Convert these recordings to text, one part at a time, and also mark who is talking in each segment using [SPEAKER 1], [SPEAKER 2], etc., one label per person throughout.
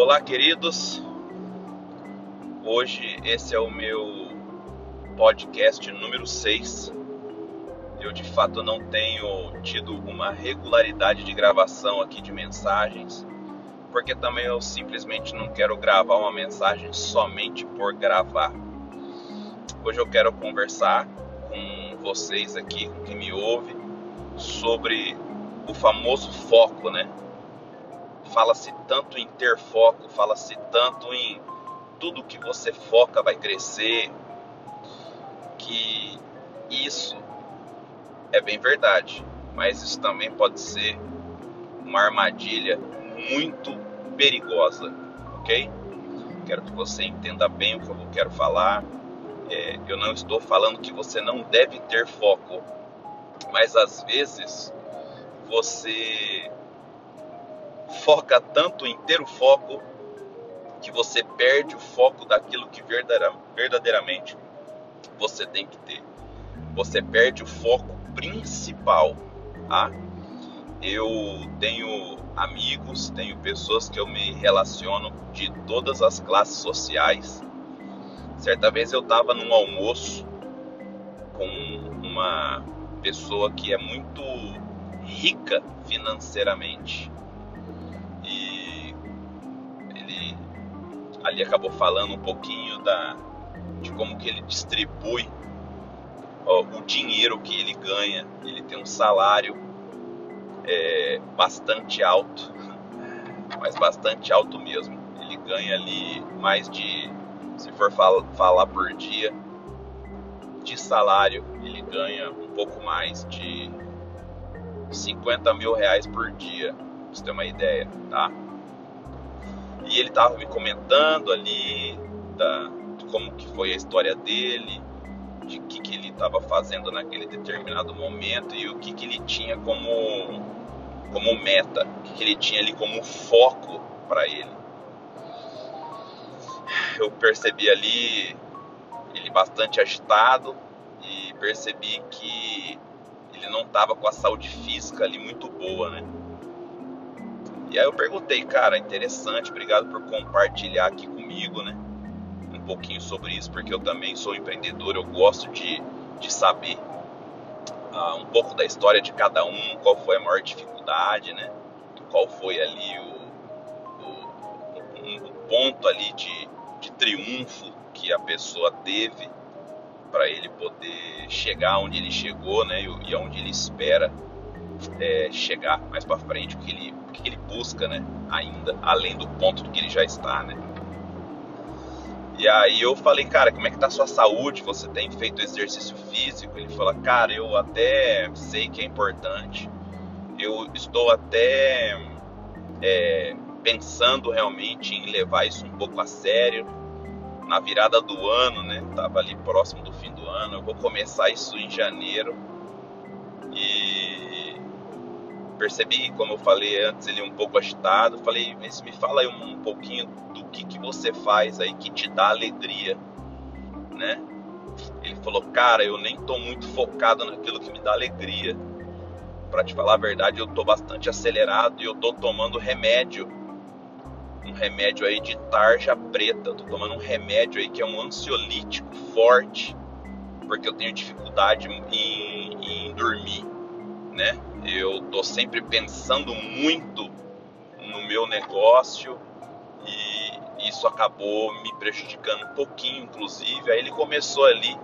[SPEAKER 1] Olá, queridos. Hoje esse é o meu podcast número 6. Eu de fato não tenho tido uma regularidade de gravação aqui de mensagens, porque também eu simplesmente não quero gravar uma mensagem somente por gravar. Hoje eu quero conversar com vocês aqui, com quem me ouve, sobre o famoso foco, né? Fala-se tanto em ter foco, fala-se tanto em tudo que você foca vai crescer, que isso é bem verdade, mas isso também pode ser uma armadilha muito perigosa, ok? Quero que você entenda bem o que eu quero falar. É, eu não estou falando que você não deve ter foco, mas às vezes você foca tanto em ter o foco que você perde o foco daquilo que verdadeiramente você tem que ter. Você perde o foco principal, tá? Eu tenho amigos, tenho pessoas que eu me relaciono de todas as classes sociais. Certa vez eu estava num almoço com uma pessoa que é muito rica financeiramente. Ali acabou falando um pouquinho da, de como que ele distribui ó, o dinheiro que ele ganha. Ele tem um salário é, bastante alto, mas bastante alto mesmo. Ele ganha ali mais de, se for fal falar por dia, de salário, ele ganha um pouco mais de 50 mil reais por dia, pra você ter uma ideia, tá? E ele tava me comentando ali da, como que foi a história dele, de que que ele estava fazendo naquele determinado momento e o que que ele tinha como como meta, o que, que ele tinha ali como foco para ele. Eu percebi ali ele bastante agitado e percebi que ele não estava com a saúde física ali muito boa, né? E aí eu perguntei, cara, interessante, obrigado por compartilhar aqui comigo, né? Um pouquinho sobre isso, porque eu também sou empreendedor, eu gosto de, de saber uh, um pouco da história de cada um, qual foi a maior dificuldade, né? Qual foi ali o, o, o ponto ali de, de triunfo que a pessoa teve para ele poder chegar onde ele chegou, né? E, e aonde ele espera é, chegar mais para frente, o que ele, o que ele busca, né? Ainda, além do ponto do que ele já está, né? E aí eu falei, cara, como é que tá a sua saúde? Você tem feito exercício físico? Ele falou, cara, eu até sei que é importante. Eu estou até é, pensando realmente em levar isso um pouco a sério. Na virada do ano, né? Tava ali próximo do fim do ano. Eu vou começar isso em janeiro. Percebi, como eu falei antes, ele um pouco agitado. Falei, mas me fala aí um, um pouquinho do que, que você faz aí que te dá alegria, né? Ele falou, cara, eu nem tô muito focado naquilo que me dá alegria. Para te falar a verdade, eu tô bastante acelerado e eu tô tomando remédio. Um remédio aí de tarja preta. tô tomando um remédio aí que é um ansiolítico forte, porque eu tenho dificuldade em, em dormir, né? Eu tô sempre pensando muito no meu negócio e isso acabou me prejudicando um pouquinho, inclusive. Aí ele começou ali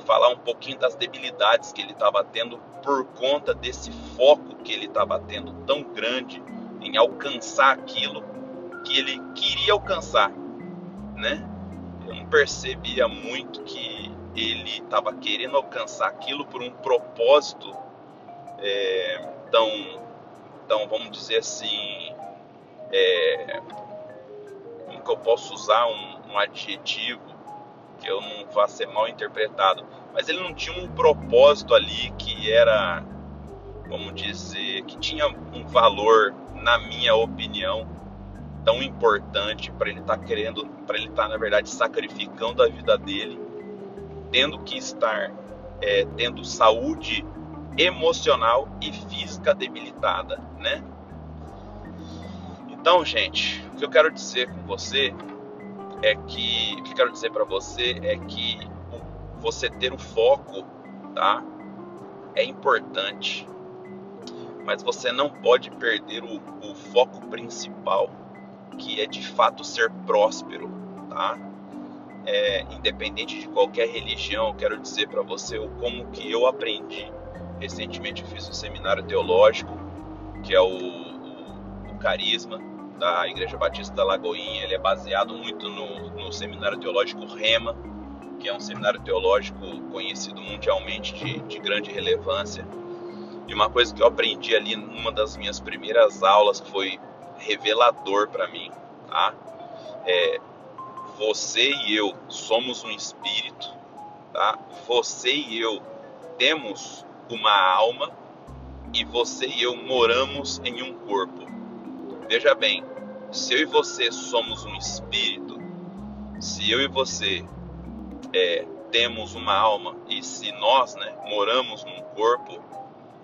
[SPEAKER 1] a falar um pouquinho das debilidades que ele estava tendo por conta desse foco que ele estava tendo tão grande em alcançar aquilo que ele queria alcançar, né? Eu não percebia muito que ele estava querendo alcançar aquilo por um propósito é, tão, tão, vamos dizer assim, é, como que eu posso usar um, um adjetivo que eu não vá ser mal interpretado, mas ele não tinha um propósito ali que era, vamos dizer, que tinha um valor, na minha opinião, tão importante para ele estar tá querendo, para ele estar tá, na verdade sacrificando a vida dele, tendo que estar é, tendo saúde emocional e física debilitada, né? Então, gente, o que eu quero dizer com você é que o que eu quero dizer para você é que você ter o foco, tá? É importante, mas você não pode perder o, o foco principal, que é de fato ser próspero, tá? É, independente de qualquer religião, quero dizer para você como que eu aprendi. Recentemente fiz um seminário teológico, que é o, o, o Carisma, da Igreja Batista da Lagoinha. Ele é baseado muito no, no Seminário Teológico Rema, que é um seminário teológico conhecido mundialmente de, de grande relevância. E uma coisa que eu aprendi ali numa das minhas primeiras aulas foi revelador para mim, tá? É, você e eu somos um espírito, tá? Você e eu temos uma alma e você e eu moramos em um corpo. Veja bem, se eu e você somos um espírito, se eu e você é, temos uma alma e se nós né, moramos num corpo,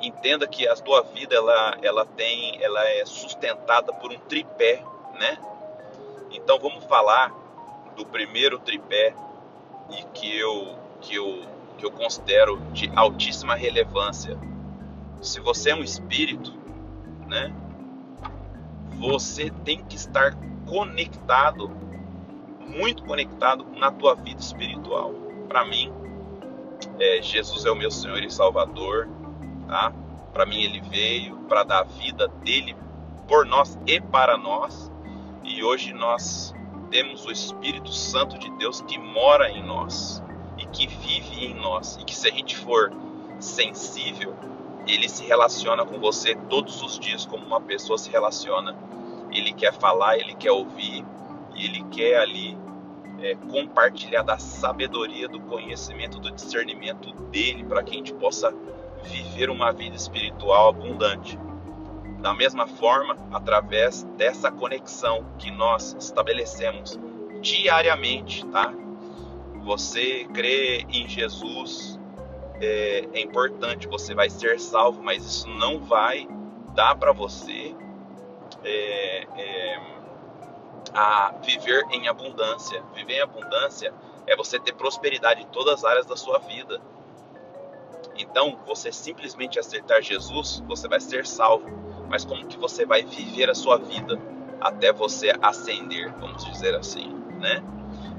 [SPEAKER 1] entenda que a tua vida ela, ela tem, ela é sustentada por um tripé, né? Então vamos falar do primeiro tripé e que eu que eu que eu considero de altíssima relevância. Se você é um espírito, né? Você tem que estar conectado, muito conectado na tua vida espiritual. Para mim, é, Jesus é o meu Senhor e Salvador, tá? Para mim ele veio para dar a vida dele por nós e para nós. E hoje nós temos o Espírito Santo de Deus que mora em nós e que vive em nós. E que se a gente for sensível ele se relaciona com você todos os dias como uma pessoa se relaciona. Ele quer falar, ele quer ouvir, ele quer ali é, compartilhar da sabedoria, do conhecimento, do discernimento dele para que a gente possa viver uma vida espiritual abundante. Da mesma forma, através dessa conexão que nós estabelecemos diariamente, tá? Você crê em Jesus, é, é importante, você vai ser salvo, mas isso não vai dar para você é, é, a viver em abundância. Viver em abundância é você ter prosperidade em todas as áreas da sua vida. Então, você simplesmente aceitar Jesus, você vai ser salvo. Mas como que você vai viver a sua vida até você ascender, vamos dizer assim, né?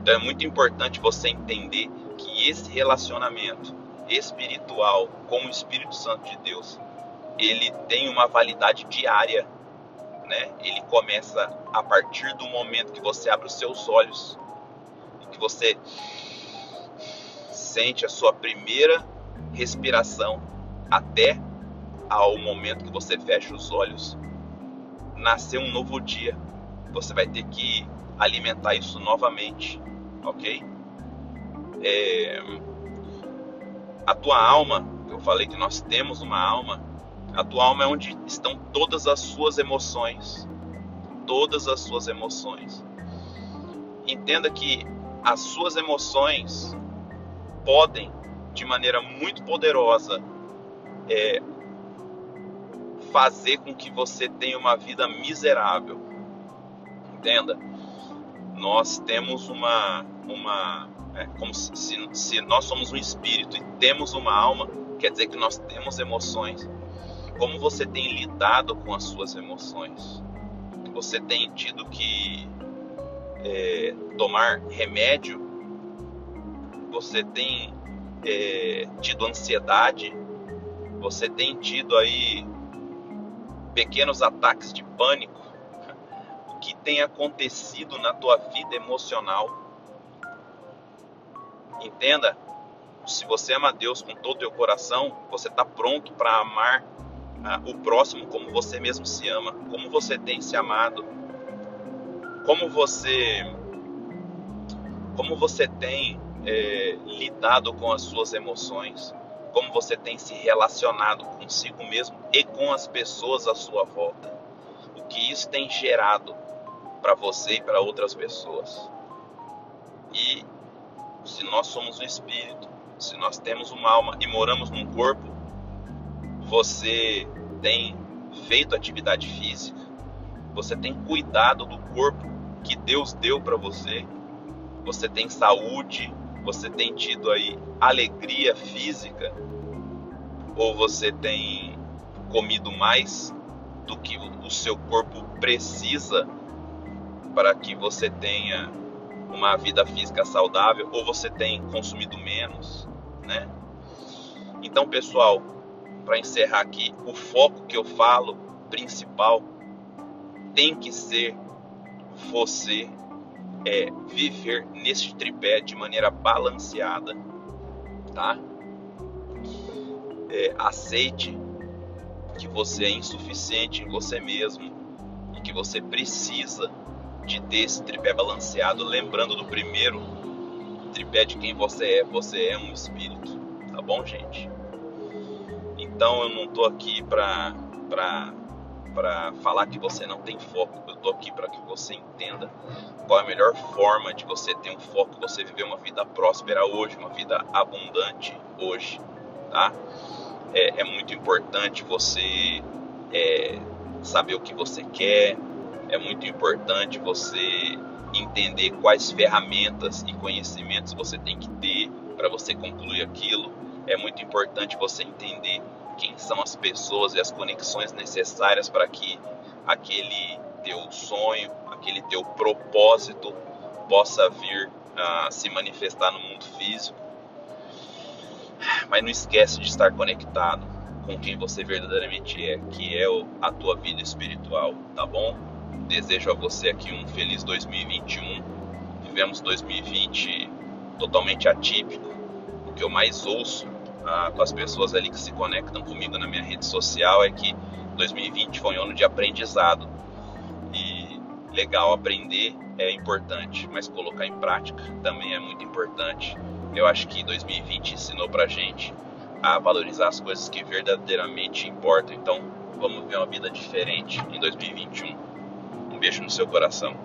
[SPEAKER 1] Então é muito importante você entender que esse relacionamento espiritual com o Espírito Santo de Deus, ele tem uma validade diária, né? Ele começa a partir do momento que você abre os seus olhos e que você sente a sua primeira respiração até ao momento que você fecha os olhos. Nascer um novo dia. Você vai ter que alimentar isso novamente, ok? É, a tua alma, eu falei que nós temos uma alma, a tua alma é onde estão todas as suas emoções. Todas as suas emoções. Entenda que as suas emoções podem, de maneira muito poderosa, é, fazer com que você tenha uma vida miserável. Entenda? Nós temos uma, uma é como se, se nós somos um espírito e temos uma alma, quer dizer que nós temos emoções. Como você tem lidado com as suas emoções? Você tem tido que é, tomar remédio? Você tem é, tido ansiedade? Você tem tido aí pequenos ataques de pânico? O que tem acontecido na tua vida emocional? Entenda, se você ama Deus com todo o teu coração, você está pronto para amar uh, o próximo como você mesmo se ama, como você tem se amado, como você, como você tem é, lidado com as suas emoções, como você tem se relacionado consigo mesmo e com as pessoas à sua volta, o que isso tem gerado para você e para outras pessoas. E se nós somos um espírito, se nós temos uma alma e moramos num corpo, você tem feito atividade física, você tem cuidado do corpo que Deus deu para você, você tem saúde, você tem tido aí alegria física, ou você tem comido mais do que o seu corpo precisa para que você tenha uma vida física saudável, ou você tem consumido menos, né? Então, pessoal, para encerrar aqui, o foco que eu falo principal tem que ser você é, viver nesse tripé de maneira balanceada, tá? É, aceite que você é insuficiente em você mesmo e que você precisa de ter esse tripé balanceado, lembrando do primeiro tripé de quem você é. Você é um espírito, tá bom, gente? Então eu não tô aqui pra, pra, pra falar que você não tem foco, eu tô aqui para que você entenda qual é a melhor forma de você ter um foco, você viver uma vida próspera hoje, uma vida abundante hoje, tá? É, é muito importante você é, saber o que você quer, é muito importante você entender quais ferramentas e conhecimentos você tem que ter para você concluir aquilo. É muito importante você entender quem são as pessoas e as conexões necessárias para que aquele teu sonho, aquele teu propósito possa vir a se manifestar no mundo físico. Mas não esquece de estar conectado com quem você verdadeiramente é, que é a tua vida espiritual, tá bom? Desejo a você aqui um feliz 2021. Vivemos 2020 totalmente atípico. O que eu mais ouço com as pessoas ali que se conectam comigo na minha rede social é que 2020 foi um ano de aprendizado. E legal aprender é importante, mas colocar em prática também é muito importante. Eu acho que 2020 ensinou pra gente a valorizar as coisas que verdadeiramente importam. Então, vamos ver uma vida diferente em 2021. Um beijo no seu coração.